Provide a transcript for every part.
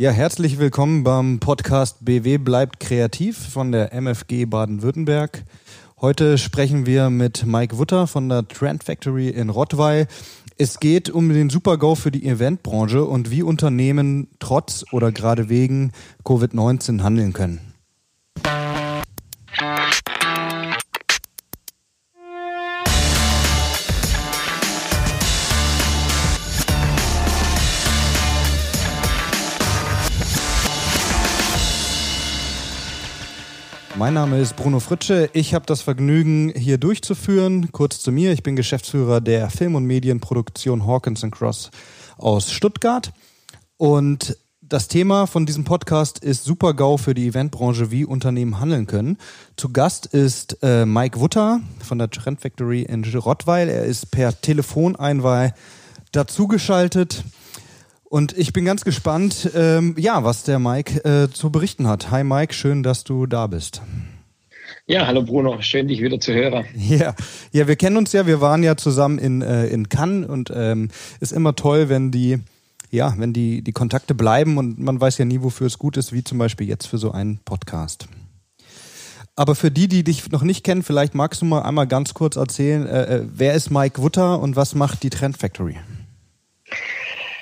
Ja, herzlich willkommen beim Podcast BW bleibt kreativ von der MFG Baden-Württemberg. Heute sprechen wir mit Mike Wutter von der Trend Factory in Rottweil. Es geht um den Super-GO für die Eventbranche und wie Unternehmen trotz oder gerade wegen Covid-19 handeln können. Mein Name ist Bruno Fritsche. Ich habe das Vergnügen, hier durchzuführen. Kurz zu mir. Ich bin Geschäftsführer der Film- und Medienproduktion Hawkins Cross aus Stuttgart. Und das Thema von diesem Podcast ist Super-GAU für die Eventbranche, wie Unternehmen handeln können. Zu Gast ist äh, Mike Wutter von der Trend Factory in Rottweil. Er ist per Telefoneinwahl dazugeschaltet. Und ich bin ganz gespannt, ähm, ja, was der Mike äh, zu berichten hat. Hi Mike, schön, dass du da bist. Ja, hallo Bruno, schön dich wieder zu hören. Ja, ja, wir kennen uns ja, wir waren ja zusammen in, äh, in Cannes und ähm, ist immer toll, wenn die, ja, wenn die, die Kontakte bleiben und man weiß ja nie, wofür es gut ist, wie zum Beispiel jetzt für so einen Podcast. Aber für die, die dich noch nicht kennen, vielleicht magst du mal einmal ganz kurz erzählen, äh, äh wer ist Mike Wutter und was macht die Trend Factory?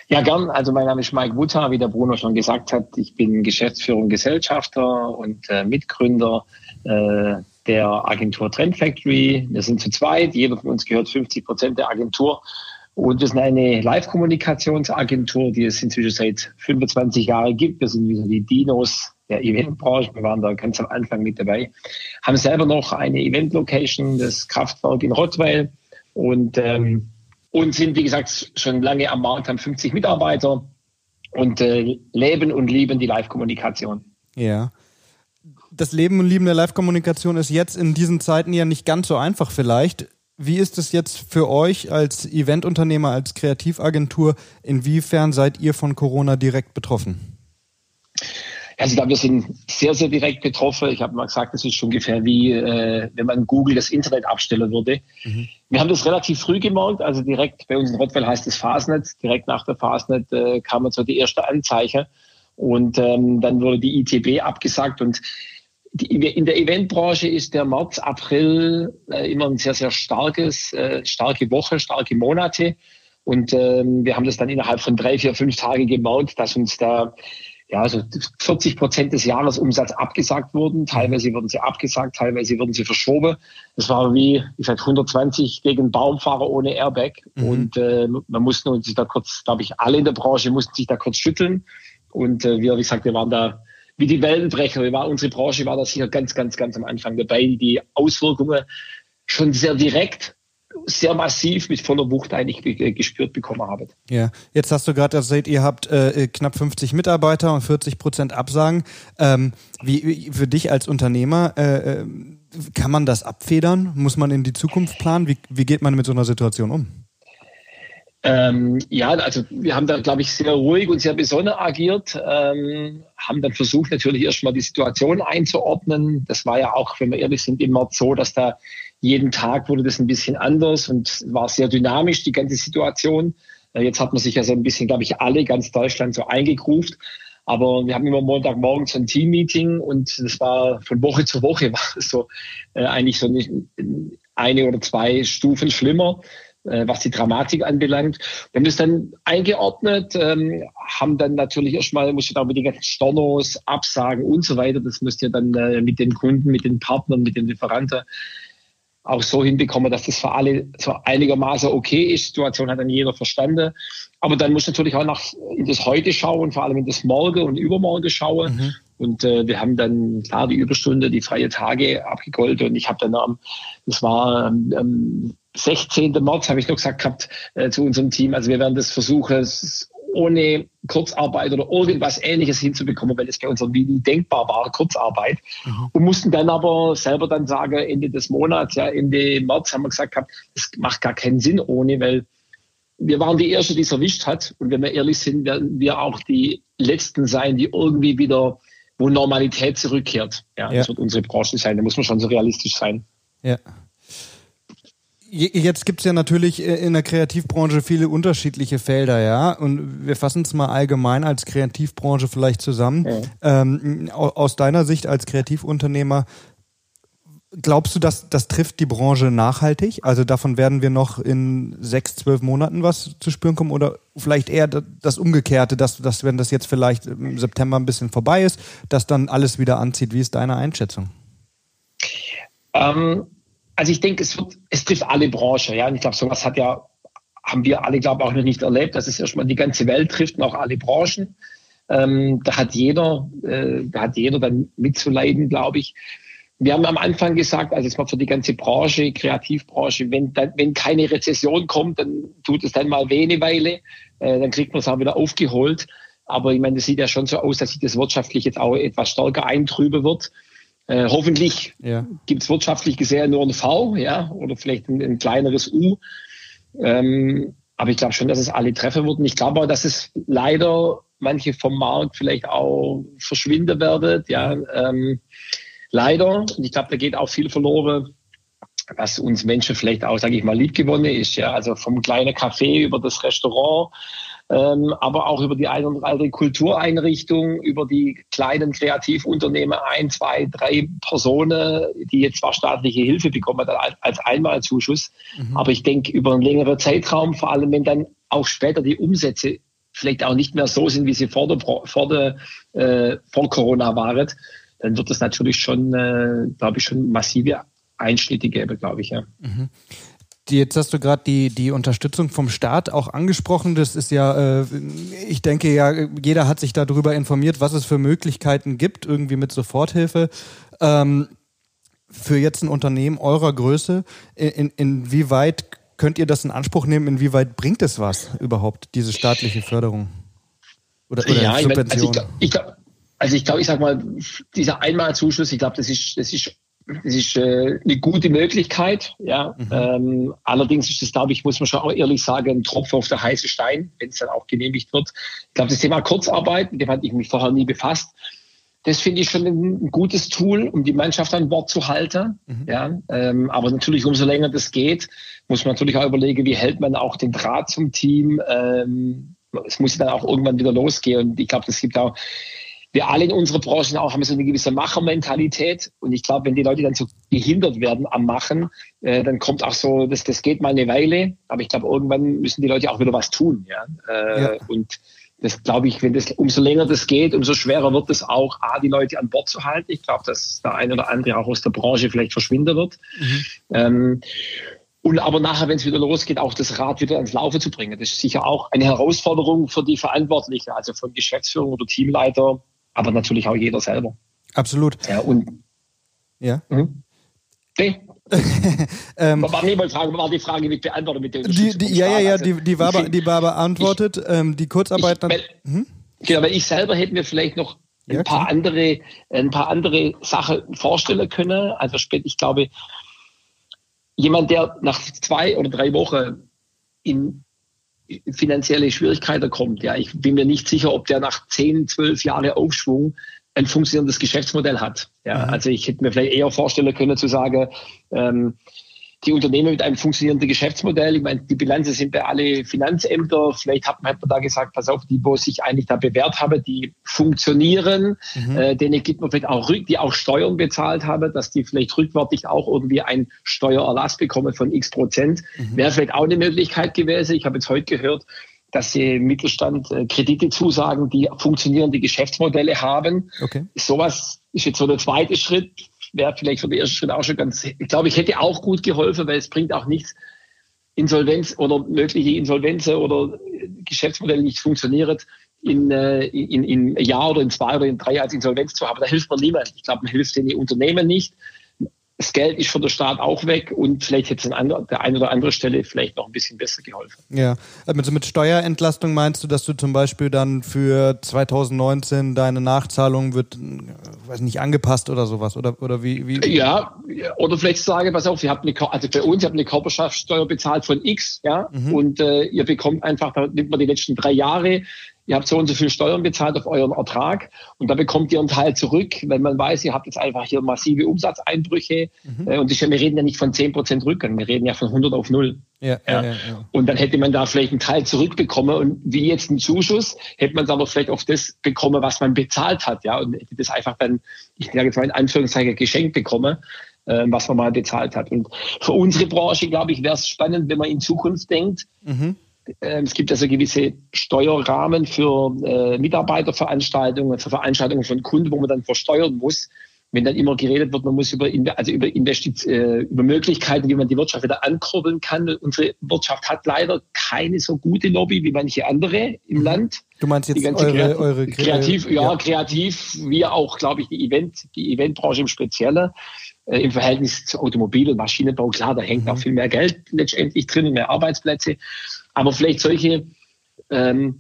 Ja, gern. Also mein Name ist Mike Wutter, wie der Bruno schon gesagt hat. Ich bin Geschäftsführer und Gesellschafter und äh, Mitgründer äh, der Agentur Trend Factory. Wir sind zu zweit. Jeder von uns gehört 50 Prozent der Agentur. Und wir sind eine Live-Kommunikationsagentur, die es inzwischen seit 25 Jahren gibt. Wir sind wieder die Dinos der Eventbranche. Wir waren da ganz am Anfang mit dabei. Haben selber noch eine Event-Location, das Kraftwerk in Rottweil. Und ähm, und sind, wie gesagt, schon lange am Markt, haben 50 Mitarbeiter und äh, leben und lieben die Live-Kommunikation. Ja. Das Leben und Lieben der Live-Kommunikation ist jetzt in diesen Zeiten ja nicht ganz so einfach vielleicht. Wie ist es jetzt für euch als Eventunternehmer, als Kreativagentur? Inwiefern seid ihr von Corona direkt betroffen? Also glaube, wir sind sehr, sehr direkt betroffen. Ich habe mal gesagt, das ist ungefähr wie, äh, wenn man Google das Internet abstellen würde. Mhm. Wir haben das relativ früh gemerkt, also direkt bei uns in Rottweil heißt es Fastnet. Direkt nach der Fastnet äh, kam so die erste Anzeichen und ähm, dann wurde die ITB abgesagt und die, in der Eventbranche ist der März, April äh, immer ein sehr, sehr starkes, äh, starke Woche, starke Monate. Und ähm, wir haben das dann innerhalb von drei, vier, fünf Tagen gemerkt, dass uns da ja, also 40 Prozent des Jahresumsatz abgesagt wurden. Teilweise wurden sie abgesagt, teilweise wurden sie verschoben. Das war wie, ich sag 120 gegen Baumfahrer ohne Airbag. Mhm. Und äh, man musste uns da kurz, glaube ich, alle in der Branche mussten sich da kurz schütteln. Und äh, wir, wie gesagt, wir waren da wie die Wellenbrecher. Wir waren, unsere Branche war da sicher ganz, ganz, ganz am Anfang dabei. Die Auswirkungen schon sehr direkt sehr massiv mit voller Wucht eigentlich gespürt bekommen habe. Ja, jetzt hast du gerade erzählt, ihr habt äh, knapp 50 Mitarbeiter und 40 Prozent Absagen. Ähm, wie, wie, für dich als Unternehmer, äh, äh, kann man das abfedern? Muss man in die Zukunft planen? Wie, wie geht man mit so einer Situation um? Ähm, ja, also wir haben da, glaube ich, sehr ruhig und sehr besonnen agiert, ähm, haben dann versucht, natürlich erstmal die Situation einzuordnen. Das war ja auch, wenn wir ehrlich sind, immer so, dass da jeden Tag wurde das ein bisschen anders und war sehr dynamisch, die ganze Situation. Äh, jetzt hat man sich ja so ein bisschen, glaube ich, alle, ganz Deutschland so eingegruft. Aber wir haben immer Montagmorgen so ein Team-Meeting und das war von Woche zu Woche war es so äh, eigentlich so nicht, eine oder zwei Stufen schlimmer, äh, was die Dramatik anbelangt. Wir haben das dann eingeordnet, ähm, haben dann natürlich erstmal, musste da mit den ganzen Stornos, Absagen und so weiter, das musste ja dann äh, mit den Kunden, mit den Partnern, mit den Lieferanten auch so hinbekommen, dass das für alle so einigermaßen okay ist. Situation hat dann jeder verstanden. Aber dann muss natürlich auch nach in das Heute schauen, vor allem in das Morgen und Übermorgen schauen. Mhm. Und äh, wir haben dann klar die Überstunde, die freie Tage abgegolten. Und ich habe dann am, das war am 16. März, habe ich noch gesagt gehabt äh, zu unserem Team. Also wir werden das versuchen, ohne Kurzarbeit oder irgendwas ähnliches hinzubekommen, weil es bei uns irgendwie denkbar war, Kurzarbeit. Mhm. Und mussten dann aber selber dann sagen, Ende des Monats, ja, Ende März haben wir gesagt, es macht gar keinen Sinn ohne, weil wir waren die Erste, die es erwischt hat. Und wenn wir ehrlich sind, werden wir auch die Letzten sein, die irgendwie wieder, wo Normalität zurückkehrt. Ja, ja. das wird unsere Branche sein. Da muss man schon so realistisch sein. Ja. Jetzt gibt's ja natürlich in der Kreativbranche viele unterschiedliche Felder, ja. Und wir fassen es mal allgemein als Kreativbranche vielleicht zusammen. Ja. Ähm, aus deiner Sicht als Kreativunternehmer, glaubst du, dass das trifft die Branche nachhaltig? Also davon werden wir noch in sechs, zwölf Monaten was zu spüren kommen oder vielleicht eher das Umgekehrte, dass, dass wenn das jetzt vielleicht im September ein bisschen vorbei ist, dass dann alles wieder anzieht. Wie ist deine Einschätzung? Ähm, also ich denke, es, wird, es trifft alle Branchen. Ja? Und ich glaube, sowas hat ja, haben wir alle, glaube ich, auch noch nicht erlebt, dass es erstmal die ganze Welt trifft und auch alle Branchen. Ähm, da hat jeder, äh, da hat jeder dann mitzuleiden, glaube ich. Wir haben am Anfang gesagt, also es war für die ganze Branche, Kreativbranche, wenn, dann, wenn keine Rezession kommt, dann tut es dann mal weh eine Weile, äh, dann kriegt man es auch wieder aufgeholt. Aber ich meine, es sieht ja schon so aus, dass sich das wirtschaftlich jetzt auch etwas stärker eintrüben wird. Äh, hoffentlich ja. gibt es wirtschaftlich gesehen nur ein V, ja, oder vielleicht ein, ein kleineres U. Ähm, aber ich glaube schon, dass es alle treffen würden. Ich glaube auch, dass es leider manche vom Markt vielleicht auch verschwinden werden. Ja, ähm, leider. Und ich glaube, da geht auch viel verloren, was uns Menschen vielleicht auch, sage ich mal, liebgewonnen ist. Ja, also vom kleinen Café über das Restaurant ähm, aber auch über die eine oder andere Kultureinrichtung, über die kleinen Kreativunternehmen, ein, zwei, drei Personen, die jetzt zwar staatliche Hilfe bekommen als Einmalzuschuss, mhm. aber ich denke über einen längeren Zeitraum, vor allem wenn dann auch später die Umsätze vielleicht auch nicht mehr so sind, wie sie vor, der, vor, der, äh, vor Corona waren, dann wird es natürlich schon, äh, glaube ich, schon massive Einschnitte geben, glaube ich. Ja. Mhm. Jetzt hast du gerade die, die Unterstützung vom Staat auch angesprochen. Das ist ja, äh, ich denke ja, jeder hat sich darüber informiert, was es für Möglichkeiten gibt, irgendwie mit Soforthilfe. Ähm, für jetzt ein Unternehmen eurer Größe, in, inwieweit könnt ihr das in Anspruch nehmen? Inwieweit bringt es was überhaupt, diese staatliche Förderung? Oder, oder ja, Subvention? Ich mein, also ich glaube, ich, glaub, ich sag mal, dieser Einmalzuschuss, ich glaube, das ist, das ist das ist äh, eine gute Möglichkeit, ja. Mhm. Ähm, allerdings ist das, glaube ich, muss man schon auch ehrlich sagen, ein Tropfen auf der heiße Stein, wenn es dann auch genehmigt wird. Ich glaube, das Thema Kurzarbeit, mit dem hatte ich mich vorher nie befasst. Das finde ich schon ein, gutes Tool, um die Mannschaft an Bord zu halten. Mhm. Ja, ähm, aber natürlich, umso länger das geht, muss man natürlich auch überlegen, wie hält man auch den Draht zum Team. Ähm, es muss dann auch irgendwann wieder losgehen. Und ich glaube, das gibt auch wir alle in unserer Branche auch haben so eine gewisse Machermentalität. Und ich glaube, wenn die Leute dann so gehindert werden am Machen, äh, dann kommt auch so, das, das geht mal eine Weile. Aber ich glaube, irgendwann müssen die Leute auch wieder was tun. Ja? Äh, ja. Und das glaube ich, wenn das, umso länger das geht, umso schwerer wird es auch, A, die Leute an Bord zu halten. Ich glaube, dass der eine oder andere auch aus der Branche vielleicht verschwinden wird. Mhm. Ähm, und aber nachher, wenn es wieder losgeht, auch das Rad wieder ans Laufen zu bringen. Das ist sicher auch eine Herausforderung für die Verantwortlichen, also von Geschäftsführung oder Teamleiter, aber natürlich auch jeder selber. Absolut. Ja, und. Ja. Mhm. Nee. ähm, war, nee, Frage, war die Frage mit beantwortet mit dem die, die, Ja, ja, ja, die, die, war, ich, die war beantwortet. Ich, ähm, die Kurzarbeit. Ich, weil, hm? Genau, weil ich selber hätte mir vielleicht noch ein ja, paar klar. andere, ein paar andere Sachen vorstellen können. Also spät, ich glaube, jemand, der nach zwei oder drei Wochen in finanzielle Schwierigkeiten kommt. Ja, ich bin mir nicht sicher, ob der nach 10, 12 Jahre Aufschwung ein funktionierendes Geschäftsmodell hat. Ja, mhm. also ich hätte mir vielleicht eher vorstellen können zu sagen, ähm, die Unternehmen mit einem funktionierenden Geschäftsmodell. Ich meine, die Bilanzen sind bei alle Finanzämter. Vielleicht hat man, hat man da gesagt, pass auf, die, wo sich eigentlich da bewährt haben, die funktionieren. Mhm. Äh, denen gibt man vielleicht auch, die auch Steuern bezahlt haben, dass die vielleicht rückwärtig auch irgendwie einen Steuererlass bekommen von x Prozent. Mhm. Wäre vielleicht auch eine Möglichkeit gewesen. Ich habe jetzt heute gehört, dass sie Mittelstand äh, Kredite zusagen, die funktionierende Geschäftsmodelle haben. Okay. Sowas ist jetzt so der zweite Schritt wäre vielleicht für den ersten Schritt auch schon ganz, ich glaube, ich hätte auch gut geholfen, weil es bringt auch nichts, Insolvenz oder mögliche Insolvenzen oder Geschäftsmodelle nicht funktionieren, in, äh, in, in Jahr oder in zwei oder in drei als Insolvenz zu haben. Da hilft man niemand. Ich glaube, man hilft den Unternehmen nicht das Geld ist von der Staat auch weg und vielleicht hätte es an der einen oder anderen Stelle vielleicht noch ein bisschen besser geholfen. Ja, also mit Steuerentlastung meinst du, dass du zum Beispiel dann für 2019 deine Nachzahlung wird, weiß nicht, angepasst oder sowas? Oder, oder wie, wie? Ja, oder vielleicht sage, pass auf, ihr habt eine, also bei uns, ihr habt eine Körperschaftssteuer bezahlt von X, ja, mhm. und äh, ihr bekommt einfach, da nimmt man die letzten drei Jahre, ihr habt so und so viel Steuern bezahlt auf euren Ertrag und da bekommt ihr einen Teil zurück, wenn man weiß, ihr habt jetzt einfach hier massive Umsatzeinbrüche mhm. äh, und wir reden ja nicht von 10 Prozent Rücken, wir reden ja von 100 auf 0. Ja, ja. Ja, Und dann hätte man da vielleicht einen Teil zurückbekommen und wie jetzt ein Zuschuss, hätte man es aber vielleicht auf das bekommen, was man bezahlt hat, ja, und hätte das einfach dann, ich sage jetzt mal in Anführungszeichen, geschenkt bekommen, äh, was man mal bezahlt hat. Und für unsere Branche, glaube ich, wäre es spannend, wenn man in Zukunft denkt. Mhm. Äh, es gibt also gewisse Steuerrahmen für äh, Mitarbeiterveranstaltungen, für Veranstaltungen von Kunden, wo man dann versteuern muss wenn dann immer geredet wird, man muss über, also über, Investit äh, über Möglichkeiten, wie man die Wirtschaft wieder ankurbeln kann. Unsere Wirtschaft hat leider keine so gute Lobby wie manche andere im mhm. Land. Du meinst jetzt die ganze eure, Kreativ, eure kreativ, ja, ja, kreativ, wie auch, glaube ich, die Event, die Eventbranche im Speziellen äh, im Verhältnis zu Automobil- und Maschinenbau. Klar, da hängt mhm. auch viel mehr Geld letztendlich drin, mehr Arbeitsplätze. Aber vielleicht solche ähm,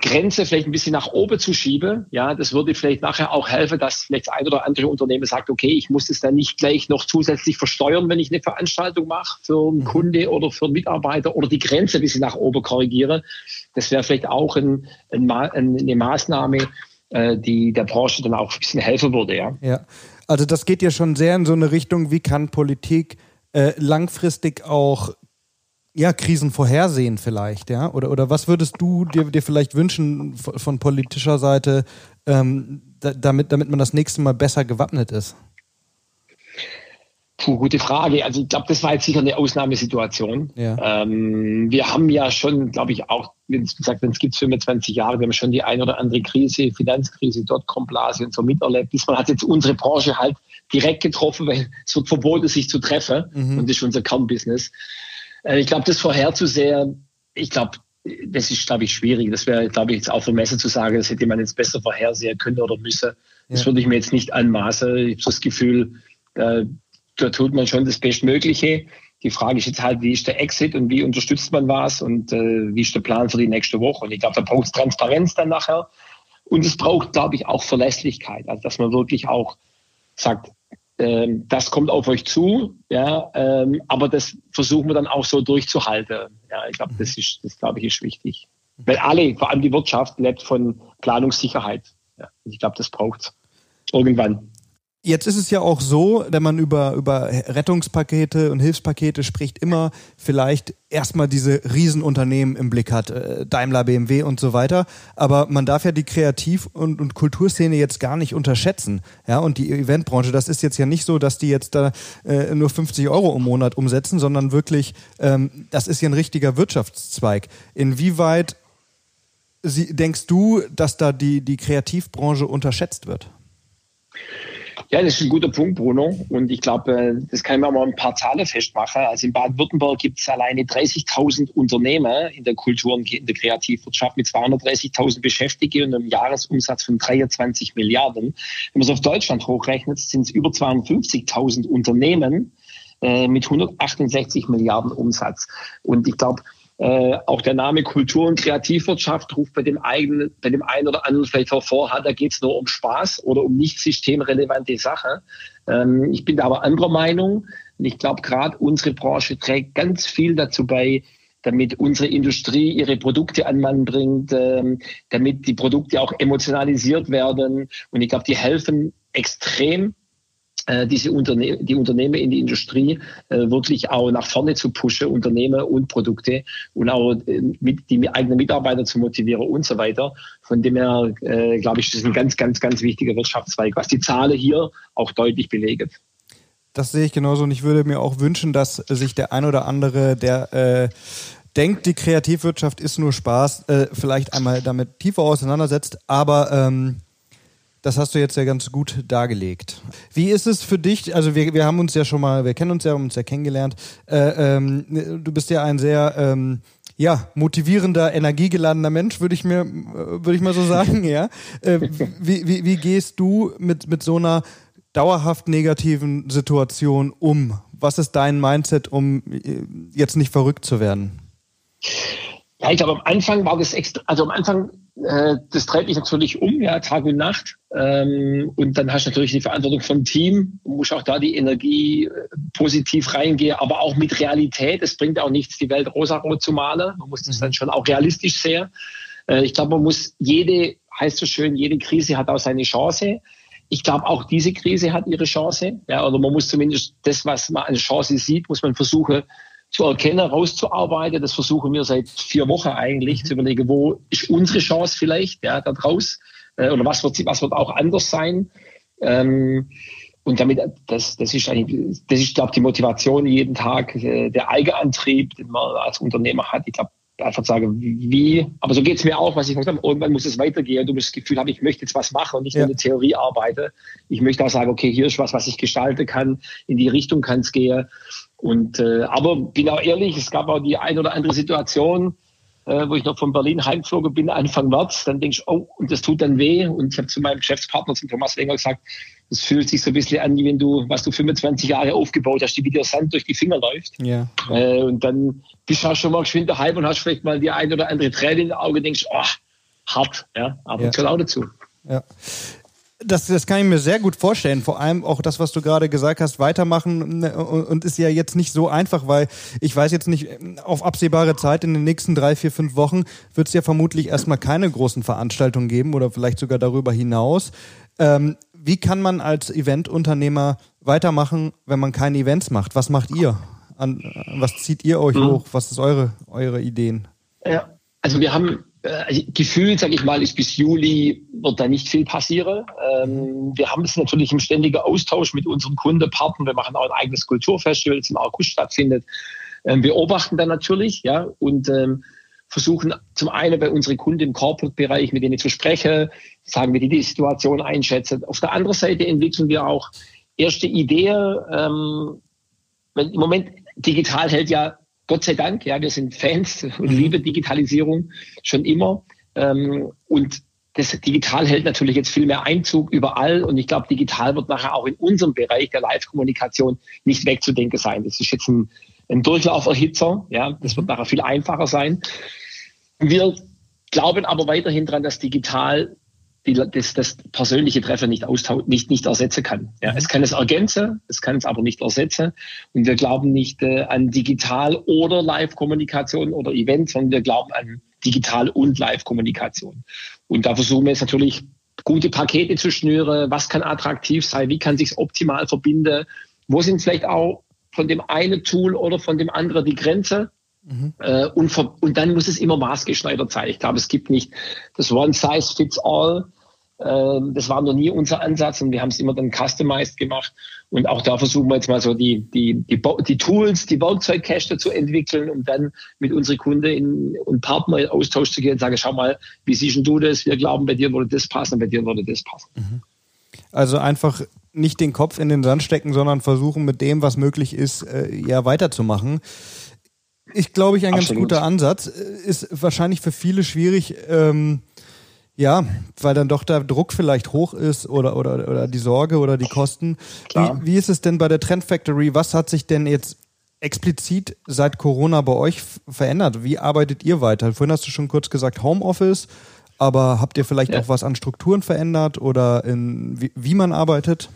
Grenze vielleicht ein bisschen nach oben zu schieben. Ja, das würde vielleicht nachher auch helfen, dass vielleicht ein oder andere Unternehmen sagt, okay, ich muss es dann nicht gleich noch zusätzlich versteuern, wenn ich eine Veranstaltung mache für einen mhm. Kunde oder für einen Mitarbeiter oder die Grenze ein bisschen nach oben korrigiere. Das wäre vielleicht auch ein, ein, eine Maßnahme, äh, die der Branche dann auch ein bisschen helfen würde. Ja. ja, also das geht ja schon sehr in so eine Richtung, wie kann Politik äh, langfristig auch ja, Krisen vorhersehen vielleicht, ja? Oder, oder was würdest du dir, dir vielleicht wünschen von, von politischer Seite, ähm, da, damit, damit man das nächste Mal besser gewappnet ist? Puh, gute Frage. Also ich glaube, das war jetzt sicher eine Ausnahmesituation. Ja. Ähm, wir haben ja schon, glaube ich, auch, wie gesagt, es gibt 25 Jahre, wir haben schon die ein oder andere Krise, Finanzkrise, Dotcom-Blase und so miterlebt. Diesmal hat jetzt unsere Branche halt direkt getroffen, weil es wird verboten, sich zu treffen. Mhm. Und das ist unser Kernbusiness. Äh, ich glaube, das vorherzusehen, ich glaube, das ist, glaube ich, schwierig. Das wäre, glaube ich, jetzt auch vermessen zu sagen, das hätte man jetzt besser vorhersehen können oder müsse. Das ja. würde ich mir jetzt nicht anmaßen. Ich habe das Gefühl, da, da tut man schon das Bestmögliche. Die Frage ist jetzt halt, wie ist der Exit und wie unterstützt man was und äh, wie ist der Plan für die nächste Woche? Und ich glaube, da braucht es Transparenz dann nachher. Und es braucht, glaube ich, auch Verlässlichkeit. Also, dass man wirklich auch sagt, ähm, das kommt auf euch zu, ja, ähm, aber das versuchen wir dann auch so durchzuhalten. Ja, ich glaube, das ist, das glaube ich, ist wichtig. Weil alle, vor allem die Wirtschaft, lebt von Planungssicherheit. Ja, ich glaube, das braucht irgendwann. Jetzt ist es ja auch so, wenn man über, über Rettungspakete und Hilfspakete spricht, immer vielleicht erstmal diese Riesenunternehmen im Blick hat, äh, Daimler, BMW und so weiter. Aber man darf ja die Kreativ- und, und Kulturszene jetzt gar nicht unterschätzen. Ja, und die Eventbranche, das ist jetzt ja nicht so, dass die jetzt da äh, nur 50 Euro im Monat umsetzen, sondern wirklich, ähm, das ist ja ein richtiger Wirtschaftszweig. Inwieweit sie, denkst du, dass da die, die Kreativbranche unterschätzt wird? Ja, das ist ein guter Punkt, Bruno. Und ich glaube, äh, das kann man mal ein paar Zahlen festmachen. Also in Baden-Württemberg gibt es alleine 30.000 Unternehmen in der Kultur- und in der Kreativwirtschaft mit 230.000 Beschäftigten und einem Jahresumsatz von 23 Milliarden. Wenn man es auf Deutschland hochrechnet, sind es über 250.000 Unternehmen äh, mit 168 Milliarden Umsatz. Und ich glaube, äh, auch der Name Kultur- und Kreativwirtschaft ruft bei dem, eigenen, bei dem einen oder anderen vielleicht hervor, da geht es nur um Spaß oder um nicht systemrelevante Sache. Ähm, ich bin da aber anderer Meinung. Und ich glaube, gerade unsere Branche trägt ganz viel dazu bei, damit unsere Industrie ihre Produkte an Mann bringt, ähm, damit die Produkte auch emotionalisiert werden. Und ich glaube, die helfen extrem diese Unterne die Unternehmen in die Industrie äh, wirklich auch nach vorne zu pushen, Unternehmen und Produkte und auch äh, mit die eigenen Mitarbeiter zu motivieren und so weiter. Von dem her, äh, glaube ich, das ist ein ganz, ganz, ganz wichtiger Wirtschaftszweig, was die Zahlen hier auch deutlich belegen. Das sehe ich genauso und ich würde mir auch wünschen, dass sich der ein oder andere, der äh, denkt, die Kreativwirtschaft ist nur Spaß, äh, vielleicht einmal damit tiefer auseinandersetzt, aber ähm, das hast du jetzt ja ganz gut dargelegt. Wie ist es für dich? Also wir, wir haben uns ja schon mal, wir kennen uns ja, haben uns ja kennengelernt. Äh, ähm, du bist ja ein sehr ähm, ja, motivierender, energiegeladener Mensch, würde ich mir, äh, würde ich mal so sagen, ja. Äh, wie, wie, wie gehst du mit, mit so einer dauerhaft negativen Situation um? Was ist dein Mindset, um äh, jetzt nicht verrückt zu werden? Ja, ich glaube, am Anfang war das extra, also am Anfang äh, das treibt mich natürlich um, ja, Tag und Nacht. Ähm, und dann hast du natürlich die Verantwortung vom Team. Du musst auch da die Energie äh, positiv reingehen, aber auch mit Realität. Es bringt auch nichts, die Welt rosarot zu malen. Man muss das mhm. dann schon auch realistisch sehen. Äh, ich glaube, man muss jede, heißt so schön, jede Krise hat auch seine Chance. Ich glaube, auch diese Krise hat ihre Chance. Ja, oder man muss zumindest das, was man als Chance sieht, muss man versuchen zu erkennen, rauszuarbeiten. Das versuchen wir seit vier Wochen eigentlich, mhm. zu überlegen, wo ist unsere Chance vielleicht, ja, da draus, äh, oder was wird, was wird auch anders sein. Ähm, und damit, das, das ist eigentlich, das ist, glaube ich, die Motivation jeden Tag, äh, der Eigenantrieb, den man als Unternehmer hat. Ich glaube, einfach sagen, wie, aber so geht es mir auch, was ich gesagt habe, irgendwann muss es weitergehen. Du musst das Gefühl haben, ich möchte jetzt was machen und nicht ja. nur eine Theorie arbeite. Ich möchte auch sagen, okay, hier ist was, was ich gestalten kann, in die Richtung kann es gehen. Und äh, aber bin auch ehrlich, es gab auch die ein oder andere Situation, äh, wo ich noch von Berlin heimgeflogen bin, Anfang März, dann denke ich, oh, und das tut dann weh. Und ich habe zu meinem Geschäftspartner, zum Thomas Wenger, gesagt, das fühlt sich so ein bisschen an, wie wenn du, was du 25 Jahre aufgebaut hast, die wie der Sand durch die Finger läuft. Ja. Äh, und dann bist du schon mal geschwind daheim und hast vielleicht mal die ein oder andere Träne in den Augen, denkst, oh, hart, ja, aber ja. gehört auch dazu. Ja. Das, das kann ich mir sehr gut vorstellen. Vor allem auch das, was du gerade gesagt hast, weitermachen ne, und ist ja jetzt nicht so einfach, weil ich weiß jetzt nicht, auf absehbare Zeit in den nächsten drei, vier, fünf Wochen wird es ja vermutlich erstmal keine großen Veranstaltungen geben oder vielleicht sogar darüber hinaus. Ähm, wie kann man als Eventunternehmer weitermachen, wenn man keine Events macht? Was macht ihr? An, was zieht ihr euch mhm. hoch? Was ist eure, eure Ideen? Ja, also wir haben äh, gefühlt, sage ich mal, ist bis Juli wird da nicht viel passieren. Ähm, wir haben es natürlich im ständigen Austausch mit unseren Kundenpartnern. Wir machen auch ein eigenes Kulturfestival, das im August stattfindet. Ähm, wir beobachten da natürlich, ja, und ähm, versuchen zum einen bei unseren Kunden im Corporate-Bereich mit denen zu sprechen, sagen, wie die die Situation einschätzen. Auf der anderen Seite entwickeln wir auch erste Ideen. Ähm, Im Moment digital hält ja Gott sei Dank, ja, wir sind Fans und mhm. lieben Digitalisierung schon immer. Ähm, und das Digital hält natürlich jetzt viel mehr Einzug überall und ich glaube, digital wird nachher auch in unserem Bereich der Live-Kommunikation nicht wegzudenken sein. Das ist jetzt ein, ein Durchlauferhitzer, ja, das wird mhm. nachher viel einfacher sein. Wir glauben aber weiterhin daran, dass digital die, das, das persönliche Treffen nicht, austauschen, nicht, nicht ersetzen kann. Ja, es kann es ergänzen, es kann es aber nicht ersetzen. Und wir glauben nicht äh, an Digital- oder Live-Kommunikation oder Events, sondern wir glauben an Digital- und Live-Kommunikation. Und da versuchen wir jetzt natürlich gute Pakete zu schnüren. Was kann attraktiv sein? Wie kann sich optimal verbinden? Wo sind vielleicht auch von dem einen Tool oder von dem anderen die Grenze? Mhm. Äh, und, und dann muss es immer maßgeschneidert sein. Ich glaube, es gibt nicht das One Size Fits All. Ähm, das war noch nie unser Ansatz und wir haben es immer dann customized gemacht. Und auch da versuchen wir jetzt mal so die, die, die, die Tools, die Werkzeugkäste zu entwickeln, um dann mit unseren Kunden und Partner in Austausch zu gehen und sagen, schau mal, wie siehst du das? Wir glauben, bei dir würde das passen, bei dir würde das passen. Mhm. Also einfach nicht den Kopf in den Sand stecken, sondern versuchen mit dem, was möglich ist, äh, ja weiterzumachen ich glaube ich ein Absolut. ganz guter Ansatz. Ist wahrscheinlich für viele schwierig, ähm, ja, weil dann doch der Druck vielleicht hoch ist oder, oder, oder die Sorge oder die Kosten. Wie, wie ist es denn bei der Trend Factory? Was hat sich denn jetzt explizit seit Corona bei euch verändert? Wie arbeitet ihr weiter? Vorhin hast du schon kurz gesagt Homeoffice, aber habt ihr vielleicht ja. auch was an Strukturen verändert oder in, wie, wie man arbeitet?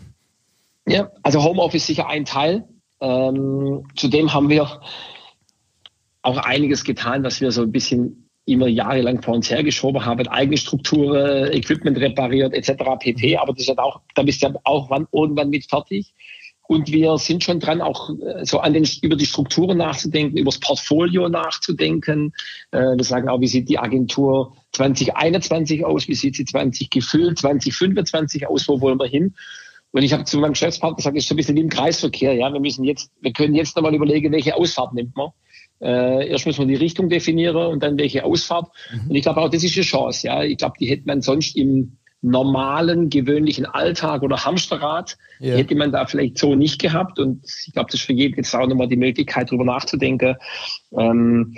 Ja, also Homeoffice ist sicher ein Teil. Ähm, zudem haben wir auch einiges getan, was wir so ein bisschen immer jahrelang vor uns hergeschoben haben, eigene Strukturen, Equipment repariert etc. pp. Mhm. Aber das ist auch, da bist du ja auch wann, irgendwann mit fertig. Und wir sind schon dran, auch äh, so an den, über die Strukturen nachzudenken, über das Portfolio nachzudenken. Äh, wir sagen auch, wie sieht die Agentur 2021 aus, wie sieht sie 20 gefüllt, 2025 aus, wo wollen wir hin? Und ich habe zu meinem Geschäftspartner gesagt, das ist so ein bisschen wie im Kreisverkehr. Ja, wir müssen jetzt, wir können jetzt nochmal überlegen, welche Ausfahrt nimmt man. Äh, erst muss man die Richtung definieren und dann welche Ausfahrt. Mhm. Und ich glaube auch, das ist eine Chance. Ja, ich glaube, die hätte man sonst im normalen, gewöhnlichen Alltag oder Hamsterrad, ja. hätte man da vielleicht so nicht gehabt. Und ich glaube, das ist für jeden jetzt auch nochmal die Möglichkeit, darüber nachzudenken. Ähm,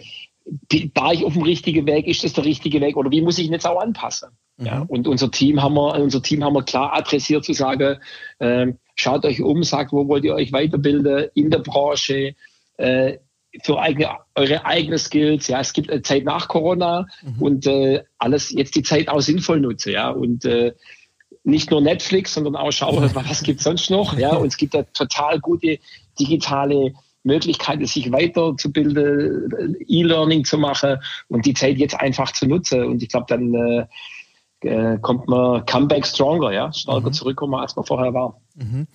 war ich auf dem richtigen Weg? Ist das der richtige Weg? Oder wie muss ich ihn jetzt auch anpassen? Mhm. Ja, und unser Team haben wir, unser Team haben wir klar adressiert zu sagen, äh, schaut euch um, sagt, wo wollt ihr euch weiterbilden in der Branche, äh, für eigene, eure eigenen Skills. Ja, es gibt eine Zeit nach Corona mhm. und äh, alles jetzt die Zeit auch sinnvoll nutze. Ja, und äh, nicht nur Netflix, sondern auch schauen, was gibt's sonst noch. Ja, und es gibt da total gute digitale Möglichkeiten, sich weiterzubilden, E-Learning zu machen und die Zeit jetzt einfach zu nutzen. Und ich glaube, dann äh, äh, kommt man Comeback stronger, ja, stärker mhm. zurückkommen, als man vorher war. Mhm.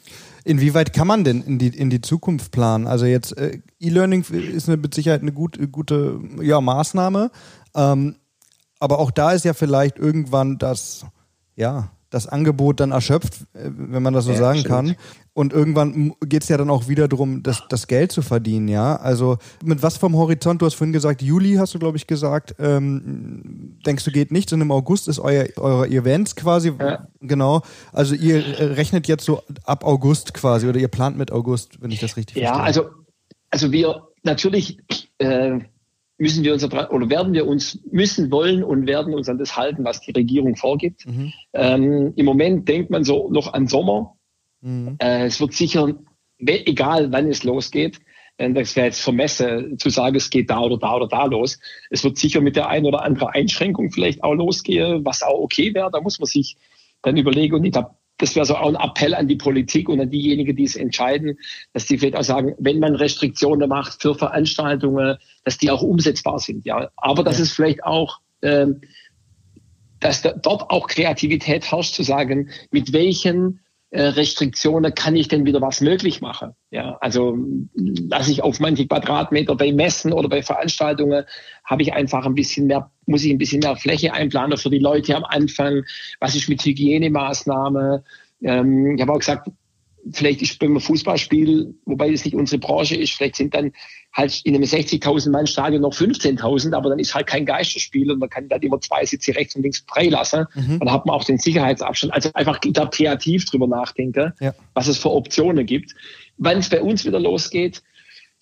Inwieweit kann man denn in die, in die Zukunft planen? Also jetzt äh, E-Learning ist eine, mit Sicherheit eine gut, gute ja, Maßnahme. Ähm, aber auch da ist ja vielleicht irgendwann das, ja, das Angebot dann erschöpft, äh, wenn man das so ja, sagen stimmt. kann. Und irgendwann geht es ja dann auch wieder darum, das, das Geld zu verdienen, ja. Also mit was vom Horizont, du hast vorhin gesagt, Juli hast du, glaube ich, gesagt, ähm, denkst du, geht nichts und im August ist euer, euer Events quasi, ja. genau. Also ihr rechnet jetzt so ab August quasi oder ihr plant mit August, wenn ich das richtig ja, verstehe. Ja, also, also wir natürlich äh, müssen wir uns oder werden wir uns müssen wollen und werden uns an das halten, was die Regierung vorgibt. Mhm. Ähm, Im Moment denkt man so noch an Sommer. Mhm. Äh, es wird sicher, egal wann es losgeht, äh, das wäre jetzt vermessen zu sagen, es geht da oder da oder da los. Es wird sicher mit der einen oder anderen Einschränkung vielleicht auch losgehen, was auch okay wäre. Da muss man sich dann überlegen. Und ich glaube, das wäre so auch ein Appell an die Politik und an diejenigen, die es entscheiden, dass die vielleicht auch sagen, wenn man Restriktionen macht für Veranstaltungen, dass die auch umsetzbar sind. Ja, aber dass ja. es vielleicht auch, ähm, dass da, dort auch Kreativität herrscht, zu sagen, mit welchen Restriktionen kann ich denn wieder was möglich machen? Ja, also lasse ich auf manche Quadratmeter bei Messen oder bei Veranstaltungen habe ich einfach ein bisschen mehr, muss ich ein bisschen mehr Fläche einplanen für die Leute am Anfang. Was ist mit Hygienemaßnahmen? Ähm, ich habe auch gesagt, vielleicht ist beim Fußballspiel, wobei es nicht unsere Branche ist, vielleicht sind dann halt in einem 60.000 Mann Stadion noch 15.000, aber dann ist halt kein Geisterspiel und man kann dann immer zwei Sitze rechts und links freilassen. Mhm. Dann hat man auch den Sicherheitsabstand. Also einfach da kreativ drüber nachdenken, ja. was es für Optionen gibt. Wann es bei uns wieder losgeht,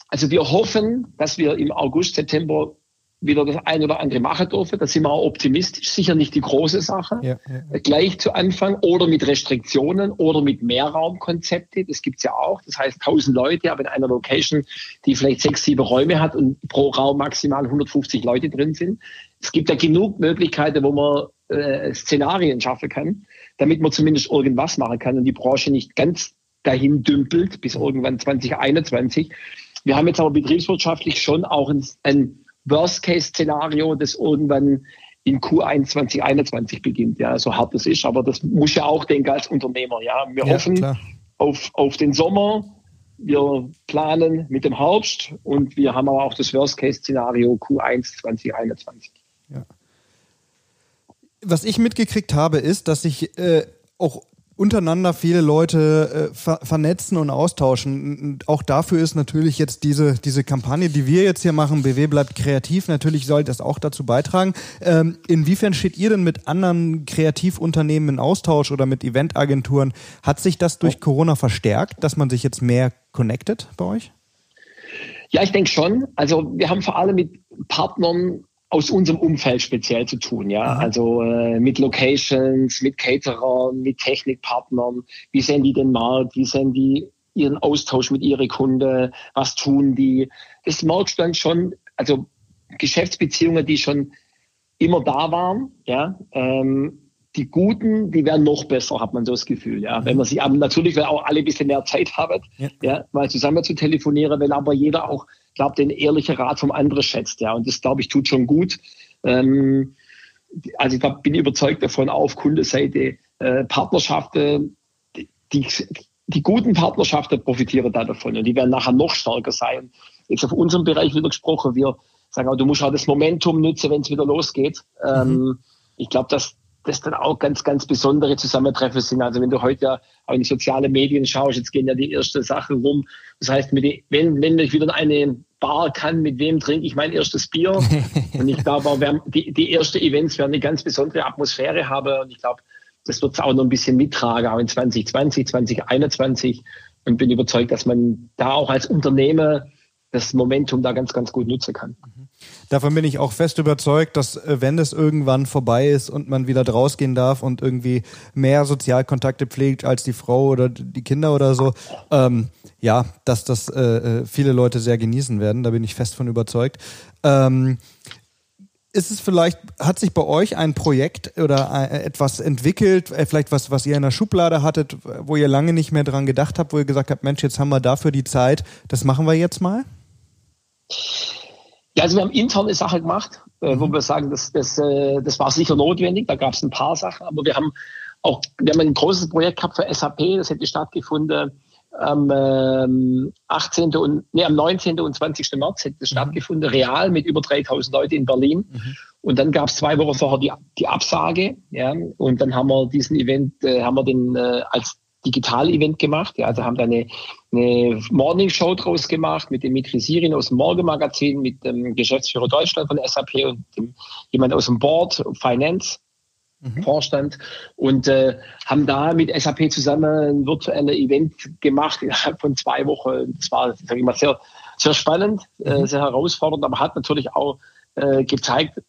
also wir hoffen, dass wir im August, September wieder das ein oder andere machen dürfen. Da sind wir auch optimistisch. Sicher nicht die große Sache. Ja, ja. Gleich zu Anfang oder mit Restriktionen oder mit Mehrraumkonzepte. Das gibt's ja auch. Das heißt, 1000 Leute, aber in einer Location, die vielleicht sechs, sieben Räume hat und pro Raum maximal 150 Leute drin sind. Es gibt ja genug Möglichkeiten, wo man äh, Szenarien schaffen kann, damit man zumindest irgendwas machen kann und die Branche nicht ganz dahin dümpelt bis irgendwann 2021. Wir haben jetzt aber betriebswirtschaftlich schon auch ein, ein Worst-Case-Szenario, das irgendwann in Q1 2021 beginnt, ja, so hart es ist. Aber das muss ja auch denken als Unternehmer, ja. Wir ja, hoffen auf, auf den Sommer. Wir planen mit dem Herbst und wir haben aber auch das Worst-Case-Szenario Q1 2021. Ja. Was ich mitgekriegt habe, ist, dass sich äh, auch untereinander viele Leute äh, ver vernetzen und austauschen. Und auch dafür ist natürlich jetzt diese, diese Kampagne, die wir jetzt hier machen, BW bleibt kreativ, natürlich soll das auch dazu beitragen. Ähm, inwiefern steht ihr denn mit anderen Kreativunternehmen in Austausch oder mit Eventagenturen? Hat sich das durch Corona verstärkt, dass man sich jetzt mehr connectet bei euch? Ja, ich denke schon. Also wir haben vor allem mit Partnern aus unserem Umfeld speziell zu tun, ja. Mhm. Also äh, mit Locations, mit Caterern, mit Technikpartnern. Wie sehen die den Markt? Wie sehen die ihren Austausch mit ihren Kunden? Was tun die? Das merkst du dann schon, also Geschäftsbeziehungen, die schon immer da waren, ja. Ähm, die Guten, die werden noch besser, hat man so das Gefühl, ja. Mhm. Wenn man sie aber natürlich, weil auch alle ein bisschen mehr Zeit haben, ja, ja mal zusammen zu telefonieren, weil aber jeder auch glaube, den ehrlichen Rat vom anderen schätzt. Ja, und das, glaube ich, tut schon gut. Ähm, also ich glaub, bin überzeugt davon, auf Kundenseite äh, Partnerschaften, die, die, die guten Partnerschaften profitieren da davon und die werden nachher noch stärker sein. Jetzt auf unserem Bereich wieder gesprochen, wir sagen auch, du musst auch das Momentum nutzen, wenn es wieder losgeht. Ähm, mhm. Ich glaube, dass das dann auch ganz, ganz besondere Zusammentreffen sind. Also wenn du heute ja auch in die sozialen Medien schaust, jetzt gehen ja die ersten Sachen rum. Das heißt, die, wenn, wenn ich wieder eine Bar kann, mit wem trinke ich mein erstes Bier? und ich glaube, auch, die, die ersten Events werden eine ganz besondere Atmosphäre haben. Und ich glaube, das wird es auch noch ein bisschen mittragen, auch in 2020, 2021. Und bin überzeugt, dass man da auch als Unternehmer das Momentum da ganz, ganz gut nutzen kann. Mhm. Davon bin ich auch fest überzeugt, dass äh, wenn es irgendwann vorbei ist und man wieder rausgehen darf und irgendwie mehr Sozialkontakte pflegt als die Frau oder die Kinder oder so, ähm, ja, dass das äh, äh viele Leute sehr genießen werden. Da bin ich fest von überzeugt. Ähm, ist es vielleicht, hat sich bei euch ein Projekt oder äh, etwas entwickelt, vielleicht was, was ihr in der Schublade hattet, wo ihr lange nicht mehr dran gedacht habt, wo ihr gesagt habt, Mensch, jetzt haben wir dafür die Zeit, das machen wir jetzt mal? Ja, also wir haben interne Sachen gemacht, äh, wo mhm. wir sagen, das, das, äh, das war sicher notwendig, da gab es ein paar Sachen, aber wir haben auch, wir haben ein großes Projekt gehabt für SAP, das hätte stattgefunden am ähm, 18. und nee, am 19. und 20. März hätte es mhm. stattgefunden, real mit über 3000 Leuten in Berlin. Mhm. Und dann gab es zwei Wochen vorher die, die Absage, ja, und dann haben wir diesen Event, äh, haben wir den äh, als Digital-Event gemacht. Ja, also haben da eine, eine Morning Show draus gemacht mit dem Mitri Sirin aus dem Morgenmagazin, mit dem Geschäftsführer Deutschland von SAP und dem, jemand aus dem Board Finance mhm. Vorstand und äh, haben da mit SAP zusammen ein virtuelles Event gemacht innerhalb von zwei Wochen. Das war, sage ich mal, sehr, sehr spannend, äh, mhm. äh, sehr herausfordernd, aber hat natürlich auch äh, gezeigt,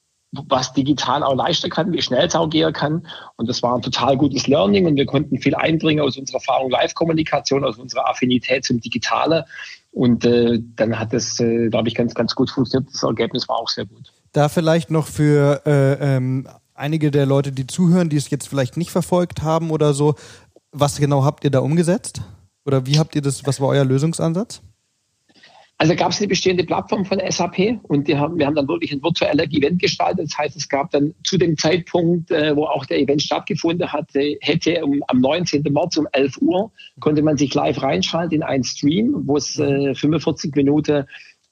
was digital auch leisten kann, wie schnell es auch gehen kann. Und das war ein total gutes Learning und wir konnten viel einbringen aus unserer Erfahrung Live-Kommunikation, aus unserer Affinität zum Digitale. Und äh, dann hat es, äh, glaube ich, ganz, ganz gut funktioniert. Das Ergebnis war auch sehr gut. Da vielleicht noch für äh, ähm, einige der Leute, die zuhören, die es jetzt vielleicht nicht verfolgt haben oder so, was genau habt ihr da umgesetzt? Oder wie habt ihr das, was war euer Lösungsansatz? Also gab es eine bestehende Plattform von SAP und haben, wir haben dann wirklich ein virtuelles Event gestaltet. Das heißt, es gab dann zu dem Zeitpunkt, äh, wo auch der Event stattgefunden hatte, hätte um, am 19. März um 11 Uhr, konnte man sich live reinschalten in einen Stream, wo es äh, 45 Minuten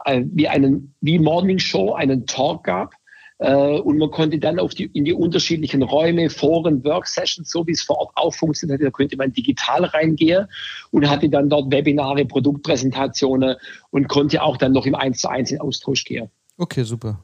äh, wie einen wie Morning Show einen Talk gab und man konnte dann auf die, in die unterschiedlichen Räume, Foren, Worksessions, so wie es vor Ort auch funktioniert, da konnte man digital reingehen und hatte dann dort Webinare, Produktpräsentationen und konnte auch dann noch im 1 zu 1 in Austausch gehen. Okay, super.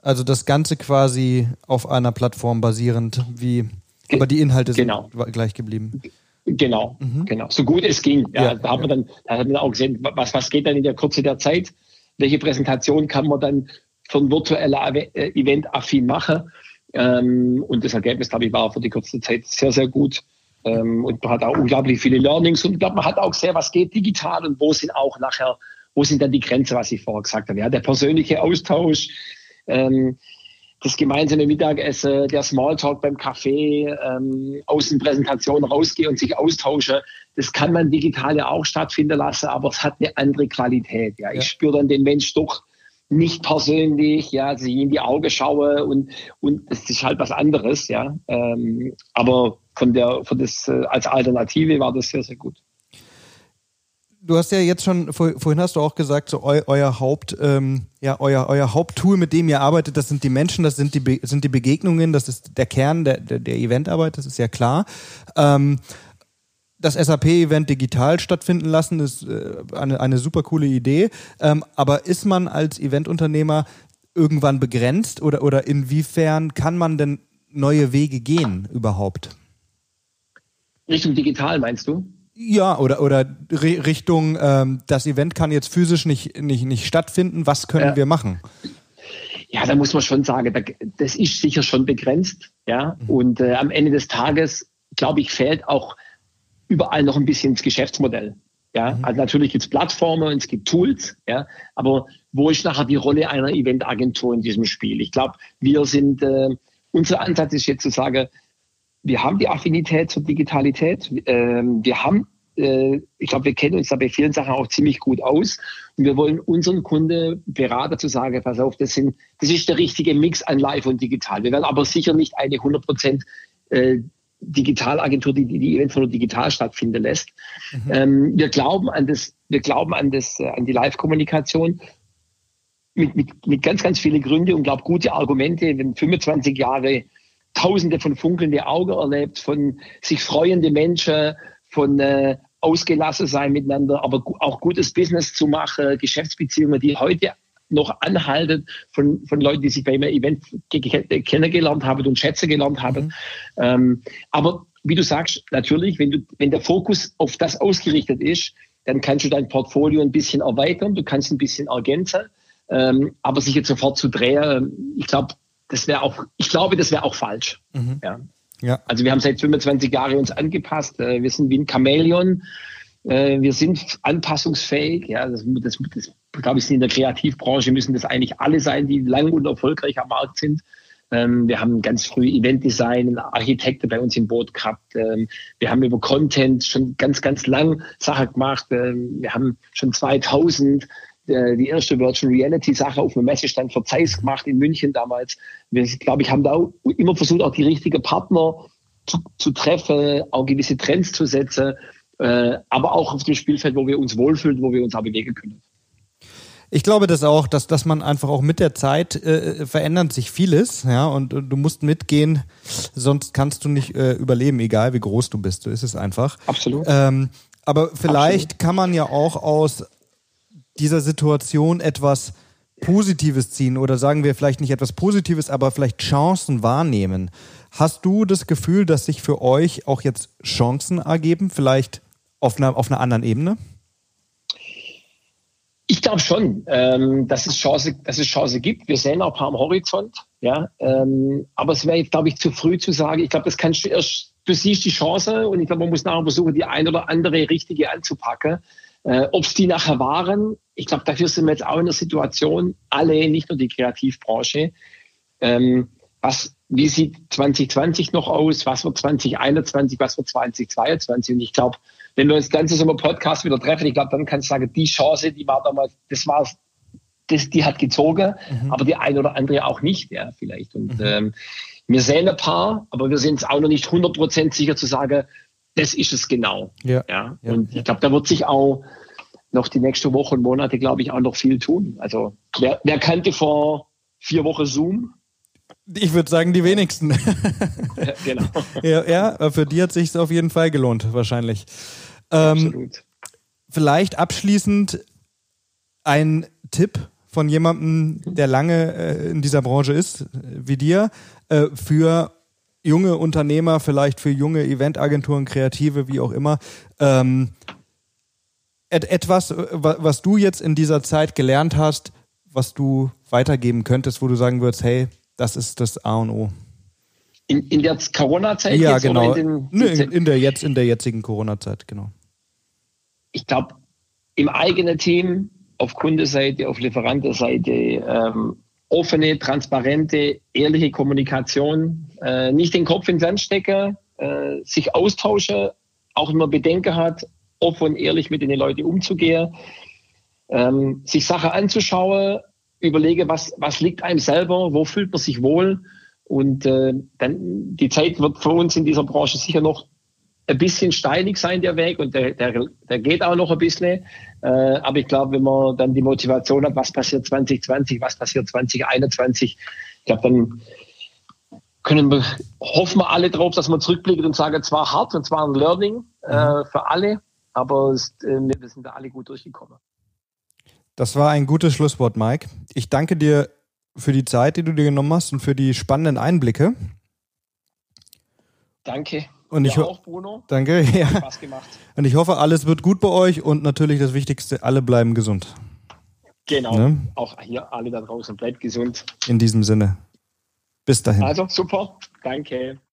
Also das Ganze quasi auf einer Plattform basierend, wie, aber die Inhalte sind genau. gleich geblieben. Genau, mhm. genau. So gut es ging. Ja, ja da haben ja. wir dann, da haben wir auch gesehen, was, was geht dann in der Kürze der Zeit? Welche Präsentation kann man dann von virtueller äh, Event affin mache. Ähm, und das Ergebnis, glaube ich, war für die kurze Zeit sehr, sehr gut. Ähm, und man hat auch unglaublich viele Learnings und ich glaube, man hat auch sehr, was geht digital und wo sind auch nachher, wo sind dann die Grenzen, was ich vorher gesagt habe. Ja, der persönliche Austausch, ähm, das gemeinsame Mittagessen, der Smalltalk beim Café, ähm, Außenpräsentation rausgehen und sich austauschen, das kann man digital ja auch stattfinden lassen, aber es hat eine andere Qualität. Ja, ich ja. spüre dann den Mensch doch nicht persönlich, ja, sie in die Augen schaue und, und es ist halt was anderes, ja. Ähm, aber von der, von das, äh, als Alternative war das sehr, sehr gut. Du hast ja jetzt schon, vorhin hast du auch gesagt, so eu, euer Haupt, ähm, ja, euer, euer Haupttool, mit dem ihr arbeitet, das sind die Menschen, das sind die, sind die Begegnungen, das ist der Kern der, der, der Eventarbeit, das ist ja klar. Ähm, das SAP-Event digital stattfinden lassen, ist äh, eine, eine super coole Idee. Ähm, aber ist man als Eventunternehmer irgendwann begrenzt oder, oder inwiefern kann man denn neue Wege gehen überhaupt? Richtung digital meinst du? Ja, oder, oder Richtung, ähm, das Event kann jetzt physisch nicht, nicht, nicht stattfinden. Was können ja. wir machen? Ja, da muss man schon sagen, das ist sicher schon begrenzt. Ja, mhm. und äh, am Ende des Tages, glaube ich, fehlt auch überall noch ein bisschen ins Geschäftsmodell. Ja, mhm. also natürlich gibt es Plattformen und es gibt Tools, ja, aber wo ist nachher die Rolle einer Eventagentur in diesem Spiel? Ich glaube, wir sind, äh, unser Ansatz ist jetzt zu sagen, wir haben die Affinität zur Digitalität, äh, wir haben, äh, ich glaube, wir kennen uns da bei vielen Sachen auch ziemlich gut aus und wir wollen unseren Kunden Berater zu sagen, pass auf, das, sind, das ist der richtige Mix an Live und Digital. Wir werden aber sicher nicht eine 100 Prozent äh, Digitalagentur, die die Events nur digital stattfinden lässt. Mhm. Ähm, wir glauben an das, wir glauben an das, äh, an die Live-Kommunikation mit, mit, mit ganz, ganz vielen Gründen und glaube gute Argumente. Wenn 25 Jahre Tausende von funkelnde Augen erlebt, von sich freuende Menschen, von äh, ausgelassen sein miteinander, aber auch gutes Business zu machen, Geschäftsbeziehungen, die heute noch anhalten von, von Leuten, die sich bei einem Event kennengelernt haben und schätzen gelernt haben. Mhm. Ähm, aber wie du sagst, natürlich, wenn, du, wenn der Fokus auf das ausgerichtet ist, dann kannst du dein Portfolio ein bisschen erweitern, du kannst ein bisschen ergänzen, ähm, aber sich jetzt sofort zu drehen, ich glaube, das wäre auch, ich glaube, das wäre auch falsch. Mhm. Ja. ja. Also wir haben seit 25 Jahren uns angepasst, äh, wir sind wie ein Chamäleon Äh, wir sind anpassungsfähig. Ja, das, das, das glaube ich, in der Kreativbranche müssen das eigentlich alle sein, die lang und erfolgreich am Markt sind. Ähm, wir haben ganz früh Eventdesign, Architekte bei uns im Boot gehabt. Ähm, wir haben über Content schon ganz, ganz lang Sachen gemacht. Ähm, wir haben schon 2000 äh, die erste Virtual Reality Sache auf einem Messestand für Zeiss gemacht in München damals. Wir, glaube ich, haben da immer versucht, auch die richtigen Partner zu, zu treffen, auch gewisse Trends zu setzen, äh, aber auch auf dem Spielfeld, wo wir uns wohlfühlen, wo wir uns auch bewegen können. Ich glaube das auch, dass, dass man einfach auch mit der Zeit äh, verändert sich vieles, ja, und, und, du musst mitgehen, sonst kannst du nicht äh, überleben, egal wie groß du bist. So ist es einfach. Absolut. Ähm, aber vielleicht Absolut. kann man ja auch aus dieser Situation etwas Positives ziehen oder sagen wir vielleicht nicht etwas Positives, aber vielleicht Chancen wahrnehmen. Hast du das Gefühl, dass sich für euch auch jetzt Chancen ergeben, vielleicht auf einer, auf einer anderen Ebene? Ich glaube schon, ähm, dass, es Chance, dass es Chance gibt. Wir sehen auch ein paar am Horizont. Ja, ähm, aber es wäre glaube ich, zu früh zu sagen. Ich glaube, das kannst du erst, du siehst die Chance und ich glaube, man muss nachher versuchen, die ein oder andere richtige anzupacken. Äh, Ob es die nachher waren, ich glaube, dafür sind wir jetzt auch in der Situation, alle, nicht nur die Kreativbranche. Ähm, was, wie sieht 2020 noch aus? Was wird 2021? Was wird 2022? Und ich glaube, wenn wir uns ganze Sommer Podcast wieder treffen, ich glaube, dann kannst du sagen, die Chance, die war damals, das war das, die hat gezogen, mhm. aber die eine oder andere auch nicht, ja, vielleicht. Und mhm. ähm, wir sehen ein paar, aber wir sind es auch noch nicht 100% sicher zu sagen, das ist es genau. Ja. ja? Und ja. ich glaube, da wird sich auch noch die nächsten Wochen und Monate, glaube ich, auch noch viel tun. Also wer, wer kannte vor vier Wochen Zoom? Ich würde sagen, die wenigsten. ja, genau. Ja, ja, für die hat sich auf jeden Fall gelohnt, wahrscheinlich. Ähm, Absolut. Vielleicht abschließend ein Tipp von jemandem, der lange äh, in dieser Branche ist, wie dir, äh, für junge Unternehmer, vielleicht für junge Eventagenturen, Kreative, wie auch immer. Ähm, et etwas, äh, was du jetzt in dieser Zeit gelernt hast, was du weitergeben könntest, wo du sagen würdest, hey, das ist das A und O. In, in der Corona-Zeit? Ja, genau. In, den, in, in, der jetzt, in der jetzigen Corona-Zeit, genau ich glaube, im eigenen Team, auf Kundenseite, auf Lieferantenseite, ähm, offene, transparente, ehrliche Kommunikation, äh, nicht den Kopf ins Sand stecken, äh, sich austauschen, auch wenn man Bedenken hat, offen und ehrlich mit den Leuten umzugehen, ähm, sich Sachen anzuschauen, überlege, was, was liegt einem selber, wo fühlt man sich wohl und äh, dann die Zeit wird für uns in dieser Branche sicher noch ein bisschen steinig sein, der Weg, und der, der, der geht auch noch ein bisschen. Äh, aber ich glaube, wenn man dann die Motivation hat, was passiert 2020, was passiert 2021, ich glaube, dann können wir, hoffen wir alle drauf, dass man zurückblickt und sagen, es war hart und es war ein Learning äh, mhm. für alle, aber es, äh, wir sind da alle gut durchgekommen. Das war ein gutes Schlusswort, Mike. Ich danke dir für die Zeit, die du dir genommen hast und für die spannenden Einblicke. Danke. Und ich auch, Bruno. Danke. Ja. Spaß gemacht. Und ich hoffe, alles wird gut bei euch und natürlich das Wichtigste, alle bleiben gesund. Genau. Ne? Auch hier alle da draußen, bleibt gesund. In diesem Sinne. Bis dahin. Also super. Danke.